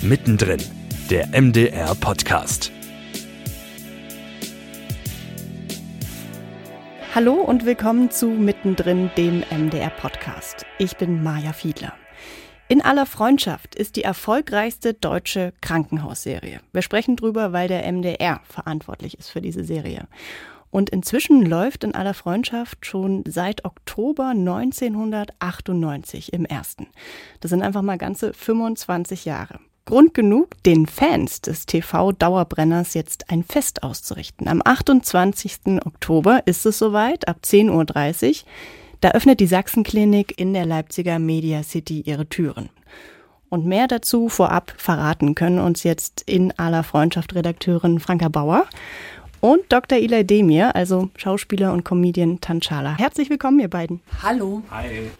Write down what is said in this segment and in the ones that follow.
Mittendrin, der MDR Podcast. Hallo und willkommen zu Mittendrin, dem MDR Podcast. Ich bin Maja Fiedler. In aller Freundschaft ist die erfolgreichste deutsche Krankenhausserie. Wir sprechen drüber, weil der MDR verantwortlich ist für diese Serie. Und inzwischen läuft in aller Freundschaft schon seit Oktober 1998 im ersten. Das sind einfach mal ganze 25 Jahre. Grund genug, den Fans des TV-Dauerbrenners jetzt ein Fest auszurichten. Am 28. Oktober ist es soweit, ab 10.30 Uhr. Da öffnet die Sachsenklinik in der Leipziger Media City ihre Türen. Und mehr dazu vorab verraten können uns jetzt in aller Freundschaft Redakteurin Franka Bauer und Dr. Ilay Demir, also Schauspieler und Comedian Tanchala. Herzlich willkommen, ihr beiden. Hallo. Hi.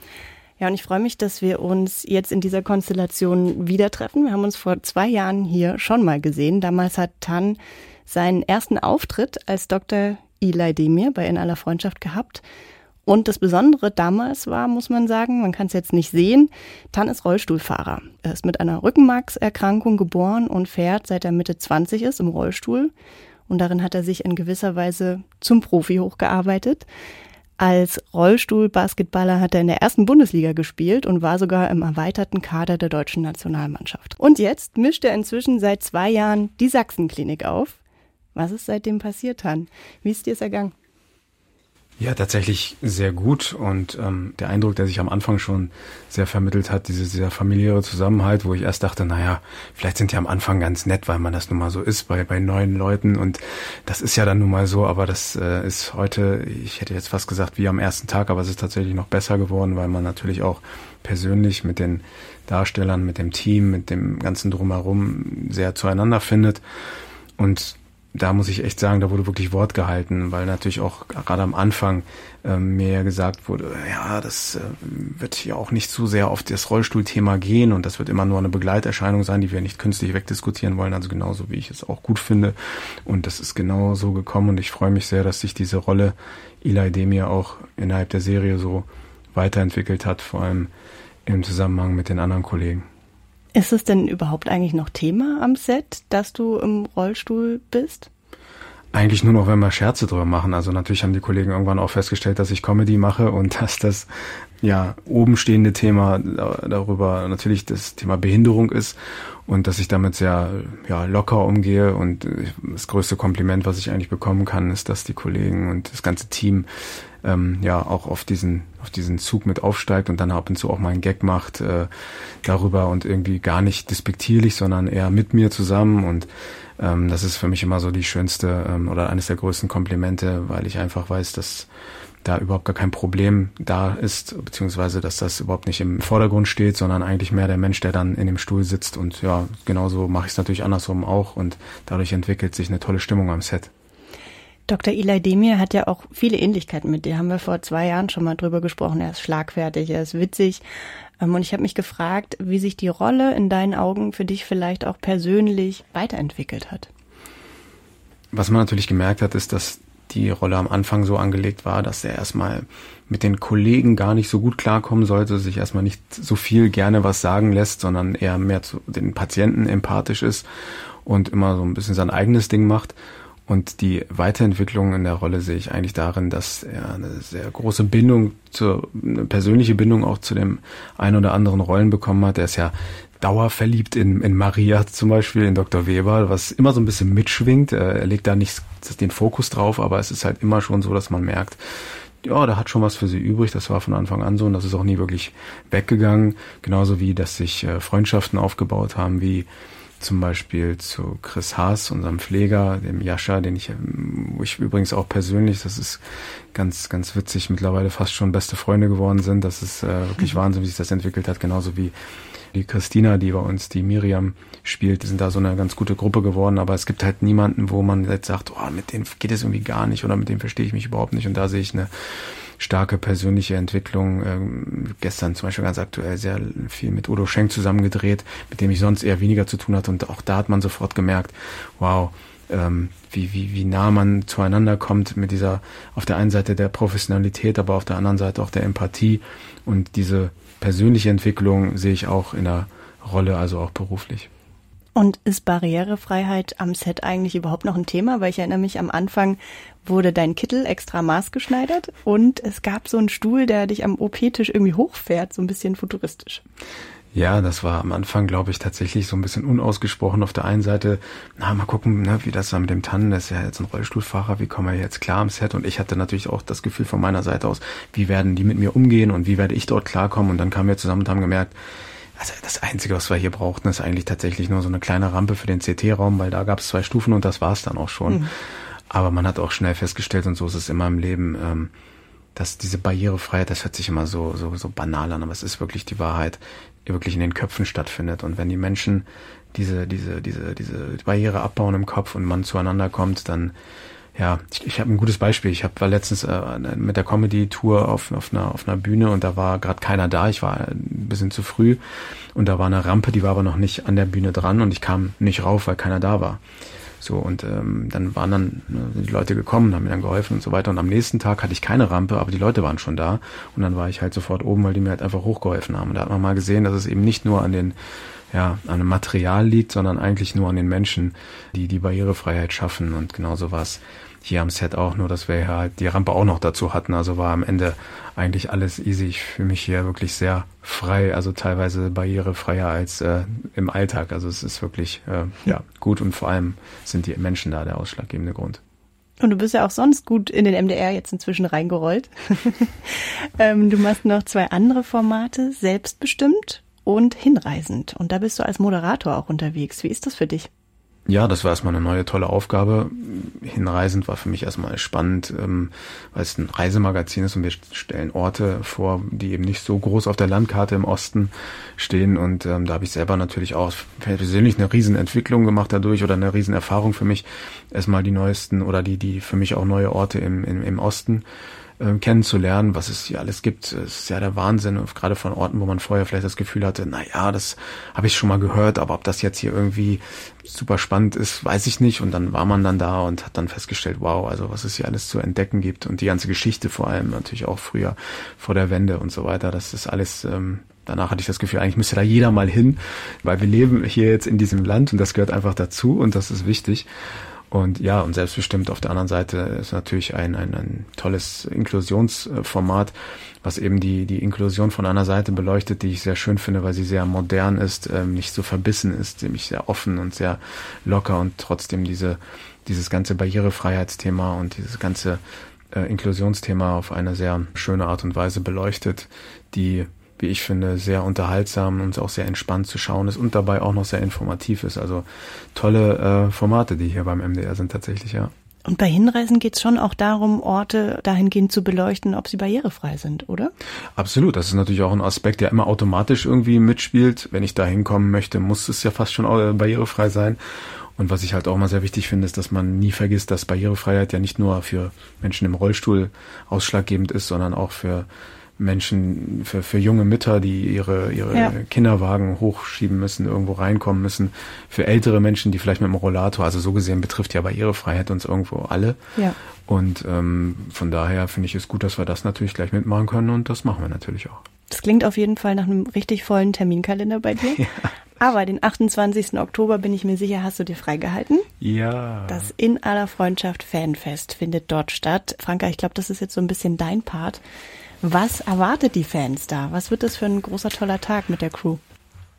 Ja, und ich freue mich, dass wir uns jetzt in dieser Konstellation wieder treffen. Wir haben uns vor zwei Jahren hier schon mal gesehen. Damals hat Tan seinen ersten Auftritt als Dr. Eli Demir bei In aller Freundschaft gehabt. Und das Besondere damals war, muss man sagen, man kann es jetzt nicht sehen, Tan ist Rollstuhlfahrer. Er ist mit einer Rückenmarkserkrankung geboren und fährt, seit er Mitte 20 ist, im Rollstuhl. Und darin hat er sich in gewisser Weise zum Profi hochgearbeitet. Als Rollstuhlbasketballer hat er in der ersten Bundesliga gespielt und war sogar im erweiterten Kader der deutschen Nationalmannschaft. Und jetzt mischt er inzwischen seit zwei Jahren die Sachsenklinik auf. Was ist seitdem passiert, Han? Wie ist dir es ergangen? Ja, tatsächlich sehr gut. Und ähm, der Eindruck, der sich am Anfang schon sehr vermittelt hat, diese sehr familiäre Zusammenhalt, wo ich erst dachte, naja, vielleicht sind die am Anfang ganz nett, weil man das nun mal so ist bei, bei neuen Leuten. Und das ist ja dann nun mal so, aber das äh, ist heute, ich hätte jetzt fast gesagt wie am ersten Tag, aber es ist tatsächlich noch besser geworden, weil man natürlich auch persönlich mit den Darstellern, mit dem Team, mit dem ganzen Drumherum sehr zueinander findet. Und da muss ich echt sagen, da wurde wirklich Wort gehalten, weil natürlich auch gerade am Anfang ähm, mir gesagt wurde, ja, das äh, wird hier auch nicht zu sehr auf das Rollstuhlthema gehen und das wird immer nur eine Begleiterscheinung sein, die wir nicht künstlich wegdiskutieren wollen, also genauso wie ich es auch gut finde. Und das ist genau so gekommen und ich freue mich sehr, dass sich diese Rolle Eli Demir auch innerhalb der Serie so weiterentwickelt hat, vor allem im Zusammenhang mit den anderen Kollegen. Ist es denn überhaupt eigentlich noch Thema am Set, dass du im Rollstuhl bist? Eigentlich nur noch, wenn wir Scherze drüber machen. Also natürlich haben die Kollegen irgendwann auch festgestellt, dass ich Comedy mache und dass das ja oben stehende Thema darüber natürlich das Thema Behinderung ist und dass ich damit sehr ja, locker umgehe und das größte Kompliment, was ich eigentlich bekommen kann, ist, dass die Kollegen und das ganze Team ähm, ja auch auf diesen auf diesen Zug mit aufsteigt und dann ab und zu auch mal einen Gag macht äh, darüber und irgendwie gar nicht despektierlich, sondern eher mit mir zusammen. Und ähm, das ist für mich immer so die schönste ähm, oder eines der größten Komplimente, weil ich einfach weiß, dass da überhaupt gar kein Problem da ist, beziehungsweise dass das überhaupt nicht im Vordergrund steht, sondern eigentlich mehr der Mensch, der dann in dem Stuhl sitzt. Und ja, genauso mache ich es natürlich andersrum auch und dadurch entwickelt sich eine tolle Stimmung am Set. Dr. Eli Demir hat ja auch viele Ähnlichkeiten mit dir. Haben wir vor zwei Jahren schon mal drüber gesprochen. Er ist schlagfertig, er ist witzig. Ähm, und ich habe mich gefragt, wie sich die Rolle in deinen Augen für dich vielleicht auch persönlich weiterentwickelt hat. Was man natürlich gemerkt hat, ist, dass die Rolle am Anfang so angelegt war, dass er erstmal mit den Kollegen gar nicht so gut klarkommen sollte, sich erstmal nicht so viel gerne was sagen lässt, sondern eher mehr zu den Patienten empathisch ist und immer so ein bisschen sein eigenes Ding macht. Und die Weiterentwicklung in der Rolle sehe ich eigentlich darin, dass er eine sehr große Bindung, zur, eine persönliche Bindung auch zu dem ein oder anderen Rollen bekommen hat. Er ist ja dauerverliebt in, in Maria zum Beispiel, in Dr. Weber, was immer so ein bisschen mitschwingt. Er legt da nicht den Fokus drauf, aber es ist halt immer schon so, dass man merkt, ja, der hat schon was für sie übrig. Das war von Anfang an so und das ist auch nie wirklich weggegangen. Genauso wie, dass sich äh, Freundschaften aufgebaut haben, wie zum Beispiel zu Chris Haas, unserem Pfleger, dem Jascha, den ich, ähm, wo ich übrigens auch persönlich, das ist ganz, ganz witzig, mittlerweile fast schon beste Freunde geworden sind. Das ist äh, wirklich mhm. Wahnsinn, wie sich das entwickelt hat, genauso wie die Christina, die bei uns die Miriam spielt, die sind da so eine ganz gute Gruppe geworden, aber es gibt halt niemanden, wo man jetzt sagt, oh, mit denen geht es irgendwie gar nicht oder mit dem verstehe ich mich überhaupt nicht und da sehe ich eine starke persönliche Entwicklung. Ähm, gestern zum Beispiel ganz aktuell sehr viel mit Udo Schenk zusammengedreht, mit dem ich sonst eher weniger zu tun hatte. Und auch da hat man sofort gemerkt, wow, ähm, wie, wie, wie nah man zueinander kommt mit dieser, auf der einen Seite der Professionalität, aber auf der anderen Seite auch der Empathie. Und diese persönliche Entwicklung sehe ich auch in der Rolle, also auch beruflich. Und ist Barrierefreiheit am Set eigentlich überhaupt noch ein Thema? Weil ich erinnere mich, am Anfang wurde dein Kittel extra maßgeschneidert und es gab so einen Stuhl, der dich am OP-Tisch irgendwie hochfährt, so ein bisschen futuristisch. Ja, das war am Anfang, glaube ich, tatsächlich so ein bisschen unausgesprochen. Auf der einen Seite, na, mal gucken, ne, wie das da mit dem Tannen, das ist ja jetzt ein Rollstuhlfahrer, wie kommen wir jetzt klar am Set? Und ich hatte natürlich auch das Gefühl von meiner Seite aus, wie werden die mit mir umgehen und wie werde ich dort klarkommen? Und dann kamen wir zusammen und haben gemerkt, also das Einzige, was wir hier brauchten, ist eigentlich tatsächlich nur so eine kleine Rampe für den CT-Raum, weil da gab es zwei Stufen und das war es dann auch schon. Mhm. Aber man hat auch schnell festgestellt, und so ist es immer im Leben, ähm, dass diese Barrierefreiheit, das hört sich immer so, so, so banal an, aber es ist wirklich die Wahrheit, wirklich in den Köpfen stattfindet. Und wenn die Menschen diese, diese, diese, diese Barriere abbauen im Kopf und man zueinander kommt, dann ja, ich, ich habe ein gutes Beispiel. Ich hab, war letztens äh, mit der Comedy-Tour auf, auf, einer, auf einer Bühne und da war gerade keiner da. Ich war ein bisschen zu früh und da war eine Rampe, die war aber noch nicht an der Bühne dran und ich kam nicht rauf, weil keiner da war. So, und ähm, dann waren dann ne, die Leute gekommen, haben mir dann geholfen und so weiter. Und am nächsten Tag hatte ich keine Rampe, aber die Leute waren schon da. Und dann war ich halt sofort oben, weil die mir halt einfach hochgeholfen haben. Und da hat man mal gesehen, dass es eben nicht nur an den ja, an dem Material liegt, sondern eigentlich nur an den Menschen, die die Barrierefreiheit schaffen. Und genauso war es hier am Set auch, nur dass wir halt die Rampe auch noch dazu hatten. Also war am Ende eigentlich alles easy. Ich fühle mich hier wirklich sehr frei, also teilweise barrierefreier als äh, im Alltag. Also es ist wirklich äh, ja gut und vor allem sind die Menschen da der ausschlaggebende Grund. Und du bist ja auch sonst gut in den MDR jetzt inzwischen reingerollt. ähm, du machst noch zwei andere Formate, selbstbestimmt und hinreisend. Und da bist du als Moderator auch unterwegs. Wie ist das für dich? Ja, das war erstmal eine neue tolle Aufgabe. Hinreisend war für mich erstmal spannend, ähm, weil es ein Reisemagazin ist und wir stellen Orte vor, die eben nicht so groß auf der Landkarte im Osten stehen. Und ähm, da habe ich selber natürlich auch persönlich eine Riesenentwicklung gemacht dadurch oder eine Riesenerfahrung für mich. Erstmal die neuesten oder die, die für mich auch neue Orte im, im, im Osten äh, kennenzulernen, was es hier alles gibt. Es ist ja der Wahnsinn, gerade von Orten, wo man vorher vielleicht das Gefühl hatte, na ja, das habe ich schon mal gehört, aber ob das jetzt hier irgendwie super spannend ist, weiß ich nicht. Und dann war man dann da und hat dann festgestellt, wow, also was es hier alles zu entdecken gibt und die ganze Geschichte vor allem natürlich auch früher vor der Wende und so weiter. Das ist alles ähm, danach hatte ich das Gefühl, eigentlich müsste da jeder mal hin, weil wir leben hier jetzt in diesem Land und das gehört einfach dazu und das ist wichtig. Und ja, und selbstbestimmt auf der anderen Seite ist natürlich ein, ein, ein tolles Inklusionsformat, was eben die, die Inklusion von einer Seite beleuchtet, die ich sehr schön finde, weil sie sehr modern ist, ähm, nicht so verbissen ist, nämlich sehr offen und sehr locker und trotzdem diese, dieses ganze Barrierefreiheitsthema und dieses ganze äh, Inklusionsthema auf eine sehr schöne Art und Weise beleuchtet, die wie ich finde, sehr unterhaltsam und auch sehr entspannt zu schauen ist und dabei auch noch sehr informativ ist. Also tolle äh, Formate, die hier beim MDR sind tatsächlich, ja. Und bei Hinreisen geht es schon auch darum, Orte dahingehend zu beleuchten, ob sie barrierefrei sind, oder? Absolut. Das ist natürlich auch ein Aspekt, der immer automatisch irgendwie mitspielt. Wenn ich da hinkommen möchte, muss es ja fast schon äh, barrierefrei sein. Und was ich halt auch mal sehr wichtig finde, ist, dass man nie vergisst, dass Barrierefreiheit ja nicht nur für Menschen im Rollstuhl ausschlaggebend ist, sondern auch für Menschen, für, für junge Mütter, die ihre, ihre ja. Kinderwagen hochschieben müssen, irgendwo reinkommen müssen, für ältere Menschen, die vielleicht mit dem Rollator, also so gesehen betrifft ja Barrierefreiheit uns irgendwo alle. Ja. Und ähm, von daher finde ich es gut, dass wir das natürlich gleich mitmachen können und das machen wir natürlich auch. Das klingt auf jeden Fall nach einem richtig vollen Terminkalender bei dir. Ja. Aber den 28. Oktober bin ich mir sicher, hast du dir freigehalten? Ja. Das In aller Freundschaft Fanfest findet dort statt. Franka, ich glaube, das ist jetzt so ein bisschen dein Part. Was erwartet die Fans da? Was wird das für ein großer, toller Tag mit der Crew?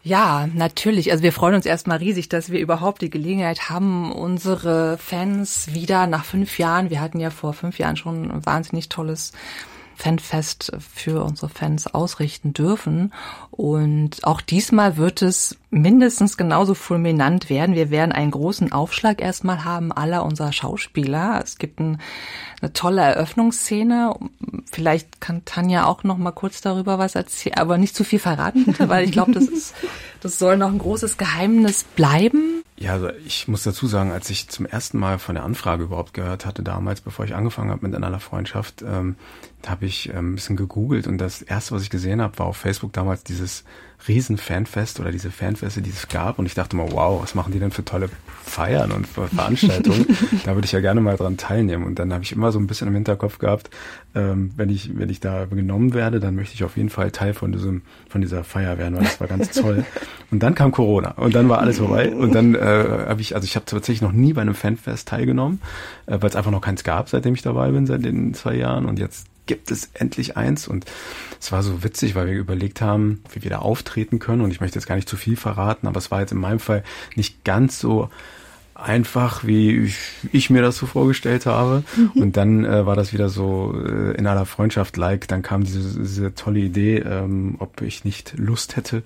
Ja, natürlich. Also wir freuen uns erstmal riesig, dass wir überhaupt die Gelegenheit haben, unsere Fans wieder nach fünf Jahren, wir hatten ja vor fünf Jahren schon ein wahnsinnig tolles Fanfest für unsere Fans ausrichten dürfen. Und auch diesmal wird es mindestens genauso fulminant werden. Wir werden einen großen Aufschlag erstmal haben aller unserer Schauspieler. Es gibt ein, eine tolle Eröffnungsszene. Vielleicht kann Tanja auch noch mal kurz darüber was erzählen, aber nicht zu viel verraten bitte, weil ich glaube, das ist, das soll noch ein großes Geheimnis bleiben. Ja, also ich muss dazu sagen, als ich zum ersten Mal von der Anfrage überhaupt gehört hatte damals, bevor ich angefangen habe mit einer Freundschaft, ähm, da habe ich ähm, ein bisschen gegoogelt und das erste, was ich gesehen habe, war auf Facebook damals dieses riesen Fanfest oder diese Fanfeste, die es gab. Und ich dachte mal, wow, was machen die denn für tolle Feiern und Veranstaltungen? da würde ich ja gerne mal dran teilnehmen. Und dann habe ich immer so ein bisschen im Hinterkopf gehabt, ähm, wenn ich wenn ich da genommen werde, dann möchte ich auf jeden Fall Teil von diesem von dieser Feier werden, weil das war ganz toll. Und dann kam Corona. Und dann war alles vorbei. Und dann äh, habe ich also ich habe tatsächlich noch nie bei einem Fanfest teilgenommen, äh, weil es einfach noch keins gab, seitdem ich dabei bin seit den zwei Jahren. Und jetzt gibt es endlich eins. Und es war so witzig, weil wir überlegt haben, wie wir da auftreten können. Und ich möchte jetzt gar nicht zu viel verraten, aber es war jetzt in meinem Fall nicht ganz so einfach, wie ich, ich mir das so vorgestellt habe. Mhm. Und dann äh, war das wieder so äh, in aller Freundschaft like. Dann kam diese, diese tolle Idee, ähm, ob ich nicht Lust hätte,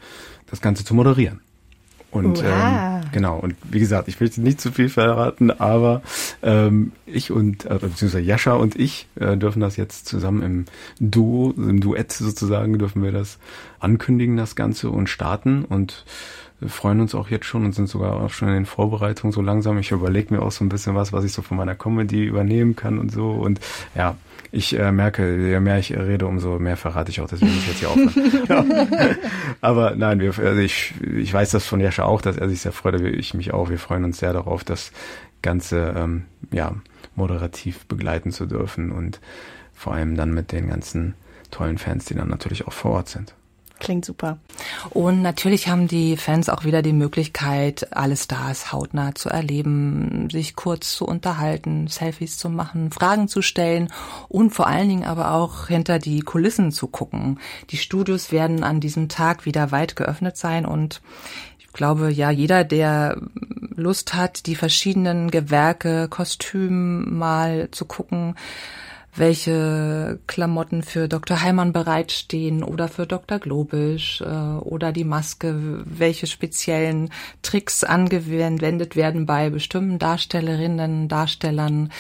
das Ganze zu moderieren. Und ähm, genau, und wie gesagt, ich will jetzt nicht zu viel verraten, aber ähm, ich und, äh, beziehungsweise Jascha und ich äh, dürfen das jetzt zusammen im Duo, im Duett sozusagen, dürfen wir das ankündigen, das Ganze und starten. Und freuen uns auch jetzt schon und sind sogar auch schon in den Vorbereitungen so langsam. Ich überlege mir auch so ein bisschen was, was ich so von meiner Comedy übernehmen kann und so. Und ja, ich äh, merke, je mehr ich rede, umso mehr verrate ich auch, deswegen ich jetzt hier aufhören. Aber nein, wir, also ich, ich weiß das von Jascha auch, dass er sich sehr freut, ich mich auch. Wir freuen uns sehr darauf, das Ganze ähm, ja, moderativ begleiten zu dürfen und vor allem dann mit den ganzen tollen Fans, die dann natürlich auch vor Ort sind. Klingt super. Und natürlich haben die Fans auch wieder die Möglichkeit, alle Stars hautnah zu erleben, sich kurz zu unterhalten, Selfies zu machen, Fragen zu stellen und vor allen Dingen aber auch hinter die Kulissen zu gucken. Die Studios werden an diesem Tag wieder weit geöffnet sein und ich glaube, ja, jeder, der Lust hat, die verschiedenen Gewerke, Kostüme mal zu gucken, welche Klamotten für Dr. Heimann bereitstehen oder für Dr. Globisch äh, oder die Maske, welche speziellen Tricks angewendet werden bei bestimmten Darstellerinnen, Darstellern.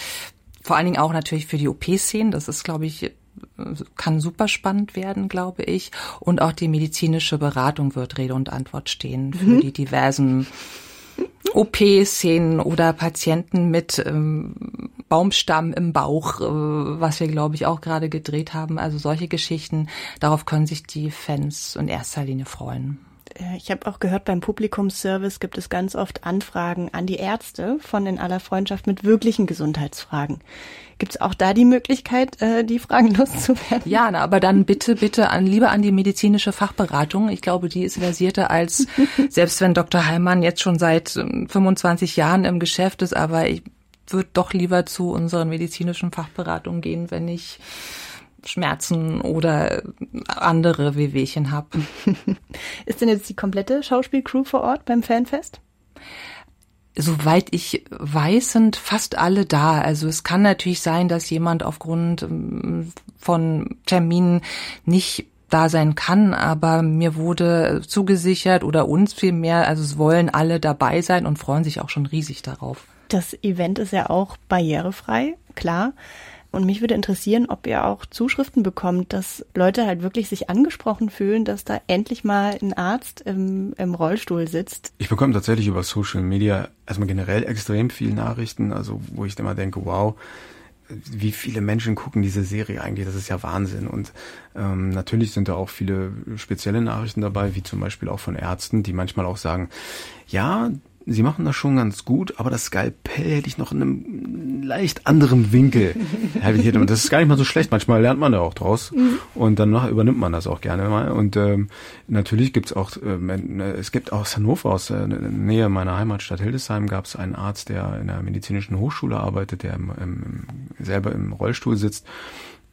Vor allen Dingen auch natürlich für die OP-Szenen. Das ist, glaube ich, kann super spannend werden, glaube ich. Und auch die medizinische Beratung wird Rede und Antwort stehen für mhm. die diversen OP-Szenen oder Patienten mit ähm, Baumstamm im Bauch, äh, was wir, glaube ich, auch gerade gedreht haben. Also solche Geschichten, darauf können sich die Fans in erster Linie freuen. Ich habe auch gehört, beim Publikumsservice gibt es ganz oft Anfragen an die Ärzte von in aller Freundschaft mit wirklichen Gesundheitsfragen. Gibt es auch da die Möglichkeit, äh, die Fragen loszuwerden? Ja, na, aber dann bitte, bitte an lieber an die medizinische Fachberatung. Ich glaube, die ist versierter als selbst wenn Dr. Heimann jetzt schon seit 25 ähm, Jahren im Geschäft ist, aber ich würde doch lieber zu unseren medizinischen Fachberatungen gehen, wenn ich Schmerzen oder andere Wehwehchen habe. Ist denn jetzt die komplette Schauspielcrew vor Ort beim Fanfest? Soweit ich weiß, sind fast alle da. Also es kann natürlich sein, dass jemand aufgrund ähm, von Terminen nicht da sein kann, aber mir wurde zugesichert oder uns vielmehr, also es wollen alle dabei sein und freuen sich auch schon riesig darauf. Das Event ist ja auch barrierefrei, klar. Und mich würde interessieren, ob ihr auch Zuschriften bekommt, dass Leute halt wirklich sich angesprochen fühlen, dass da endlich mal ein Arzt im, im Rollstuhl sitzt. Ich bekomme tatsächlich über Social Media erstmal generell extrem viele Nachrichten, also wo ich immer denke, wow, wie viele Menschen gucken diese Serie eigentlich, das ist ja Wahnsinn. Und ähm, natürlich sind da auch viele spezielle Nachrichten dabei, wie zum Beispiel auch von Ärzten, die manchmal auch sagen, ja, sie machen das schon ganz gut, aber das Skalpell hätte ich noch in einem leicht anderen Winkel Und das ist gar nicht mal so schlecht. Manchmal lernt man da auch draus. Mhm. Und danach übernimmt man das auch gerne mal. Und ähm, natürlich gibt's auch, ähm, es gibt aus Hannover, aus der Nähe meiner Heimatstadt Hildesheim, gab es einen Arzt, der in der medizinischen Hochschule arbeitet, der im, im, selber im Rollstuhl sitzt.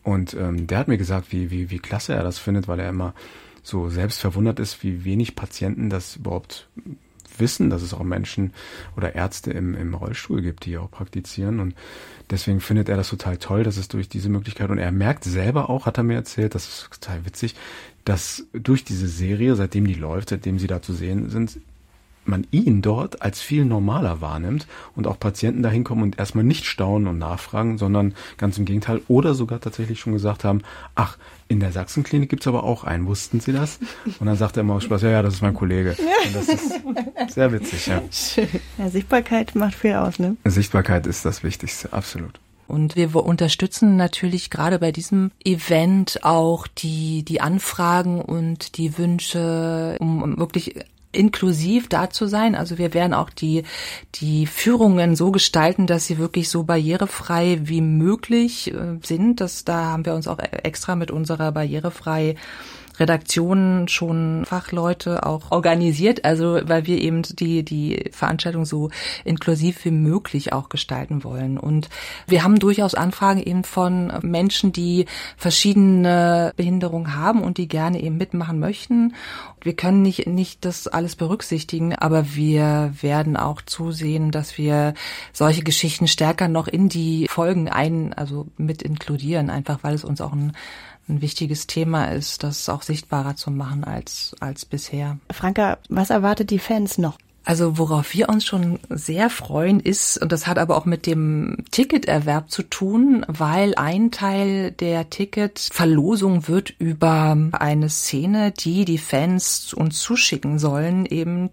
Und ähm, der hat mir gesagt, wie, wie, wie klasse er das findet, weil er immer so selbst verwundert ist, wie wenig Patienten das überhaupt wissen, dass es auch Menschen oder Ärzte im, im Rollstuhl gibt, die auch praktizieren. Und deswegen findet er das total toll, dass es durch diese Möglichkeit, und er merkt selber auch, hat er mir erzählt, das ist total witzig, dass durch diese Serie, seitdem die läuft, seitdem sie da zu sehen sind, man ihn dort als viel normaler wahrnimmt und auch Patienten dahin kommen und erstmal nicht staunen und nachfragen, sondern ganz im Gegenteil oder sogar tatsächlich schon gesagt haben, ach, in der Sachsenklinik gibt's aber auch einen, wussten Sie das? Und dann sagt er immer aus Spaß, ja, ja, das ist mein Kollege. Und das ist sehr witzig, ja. Schön. Ja, Sichtbarkeit macht viel aus, ne? Sichtbarkeit ist das Wichtigste, absolut. Und wir unterstützen natürlich gerade bei diesem Event auch die, die Anfragen und die Wünsche, um wirklich inklusiv da zu sein. Also wir werden auch die, die Führungen so gestalten, dass sie wirklich so barrierefrei wie möglich äh, sind. Das, da haben wir uns auch extra mit unserer barrierefrei Redaktionen schon Fachleute auch organisiert, also weil wir eben die, die Veranstaltung so inklusiv wie möglich auch gestalten wollen. Und wir haben durchaus Anfragen eben von Menschen, die verschiedene Behinderungen haben und die gerne eben mitmachen möchten. Wir können nicht, nicht das alles berücksichtigen, aber wir werden auch zusehen, dass wir solche Geschichten stärker noch in die Folgen ein, also mit inkludieren, einfach weil es uns auch ein ein wichtiges Thema ist, das auch sichtbarer zu machen als, als bisher. Franka, was erwartet die Fans noch? Also worauf wir uns schon sehr freuen ist, und das hat aber auch mit dem Ticketerwerb zu tun, weil ein Teil der Ticketverlosung wird über eine Szene, die die Fans uns zuschicken sollen, eben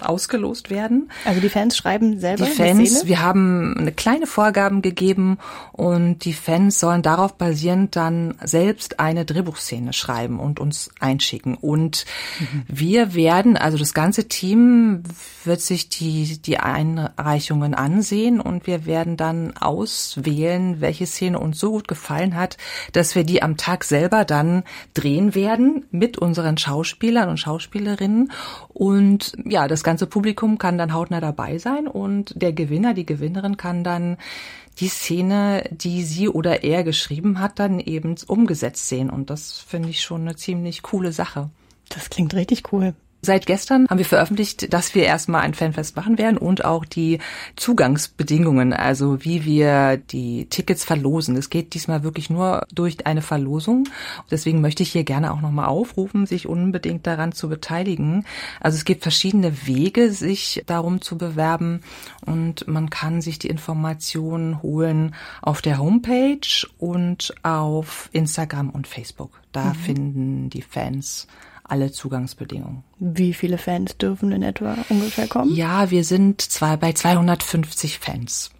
ausgelost werden. Also die Fans schreiben selber die Fans, wir haben eine kleine Vorgaben gegeben und die Fans sollen darauf basierend dann selbst eine Drehbuchszene schreiben und uns einschicken. Und mhm. wir werden, also das ganze Team wird sich die, die Einreichungen ansehen und wir werden dann auswählen, welche Szene uns so gut gefallen hat, dass wir die am Tag selber dann drehen werden mit unseren Schauspielern und Schauspielerinnen. Und ja, das ganze Publikum kann dann hautnah dabei sein und der Gewinner, die Gewinnerin kann dann die Szene, die sie oder er geschrieben hat, dann eben umgesetzt sehen. Und das finde ich schon eine ziemlich coole Sache. Das klingt richtig cool. Seit gestern haben wir veröffentlicht, dass wir erstmal ein Fanfest machen werden und auch die Zugangsbedingungen, also wie wir die Tickets verlosen. Es geht diesmal wirklich nur durch eine Verlosung. Deswegen möchte ich hier gerne auch nochmal aufrufen, sich unbedingt daran zu beteiligen. Also es gibt verschiedene Wege, sich darum zu bewerben und man kann sich die Informationen holen auf der Homepage und auf Instagram und Facebook. Da mhm. finden die Fans alle Zugangsbedingungen. Wie viele Fans dürfen in etwa ungefähr kommen? Ja, wir sind zwei, bei 250 Fans,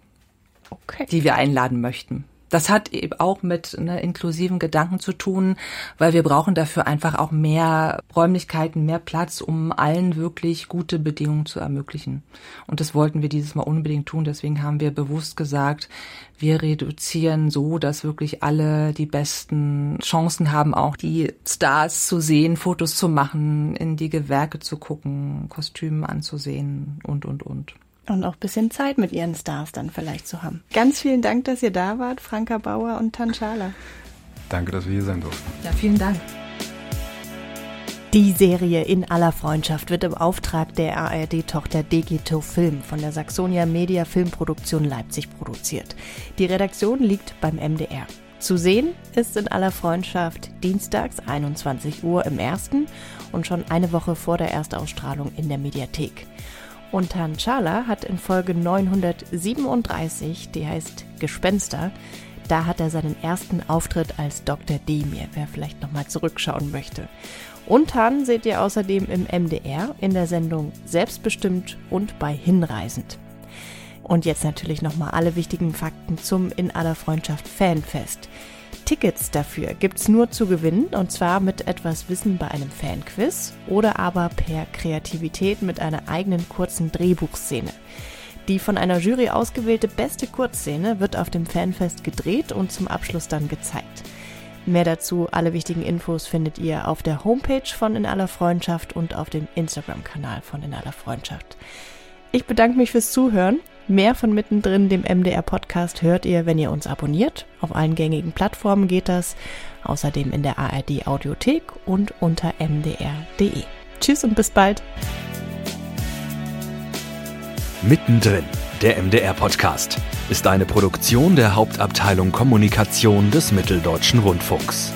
okay. die wir einladen möchten. Das hat eben auch mit ne, inklusiven Gedanken zu tun, weil wir brauchen dafür einfach auch mehr Räumlichkeiten, mehr Platz, um allen wirklich gute Bedingungen zu ermöglichen. Und das wollten wir dieses Mal unbedingt tun. Deswegen haben wir bewusst gesagt, wir reduzieren so, dass wirklich alle die besten Chancen haben, auch die Stars zu sehen, Fotos zu machen, in die Gewerke zu gucken, Kostüme anzusehen und, und, und. Und auch ein bisschen Zeit mit ihren Stars dann vielleicht zu haben. Ganz vielen Dank, dass ihr da wart, Franka Bauer und Tanchala. Danke, dass wir hier sein durften. Ja, vielen Dank. Die Serie In aller Freundschaft wird im Auftrag der ARD-Tochter Degito Film von der Saxonia Media Filmproduktion Leipzig produziert. Die Redaktion liegt beim MDR. Zu sehen ist in aller Freundschaft dienstags 21 Uhr im ersten und schon eine Woche vor der Erstausstrahlung in der Mediathek. Und Herrn Schala hat in Folge 937, die heißt Gespenster, da hat er seinen ersten Auftritt als Dr. Demir, wer vielleicht nochmal zurückschauen möchte. Und Han seht ihr außerdem im MDR in der Sendung Selbstbestimmt und bei Hinreisend. Und jetzt natürlich nochmal alle wichtigen Fakten zum In aller Freundschaft Fanfest. Tickets dafür gibt's nur zu gewinnen und zwar mit etwas Wissen bei einem Fanquiz oder aber per Kreativität mit einer eigenen kurzen Drehbuchszene. Die von einer Jury ausgewählte beste Kurzszene wird auf dem Fanfest gedreht und zum Abschluss dann gezeigt. Mehr dazu, alle wichtigen Infos findet ihr auf der Homepage von In aller Freundschaft und auf dem Instagram-Kanal von In aller Freundschaft. Ich bedanke mich fürs Zuhören. Mehr von mittendrin, dem MDR-Podcast, hört ihr, wenn ihr uns abonniert. Auf allen gängigen Plattformen geht das. Außerdem in der ARD Audiothek und unter mdr.de. Tschüss und bis bald. Mittendrin, der MDR-Podcast, ist eine Produktion der Hauptabteilung Kommunikation des Mitteldeutschen Rundfunks.